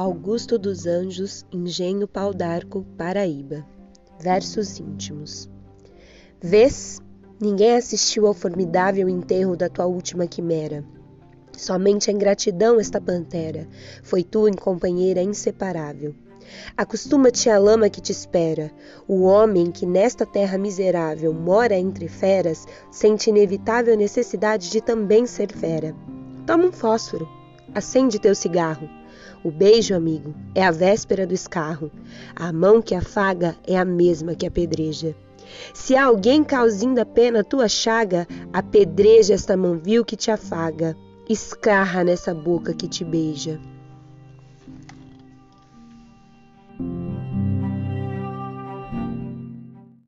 Augusto dos Anjos, Engenho Pau d'Arco, Paraíba. Versos íntimos. Vês? Ninguém assistiu ao formidável enterro da tua última quimera. Somente a ingratidão esta pantera foi tua companheira inseparável. Acostuma-te à lama que te espera. O homem que nesta terra miserável mora entre feras sente inevitável necessidade de também ser fera. Toma um fósforo, acende teu cigarro. O beijo, amigo, é a véspera do escarro. A mão que afaga é a mesma que apedreja. Se alguém causindo a pena tua chaga, apedreja esta mão vil que te afaga. Escarra nessa boca que te beija.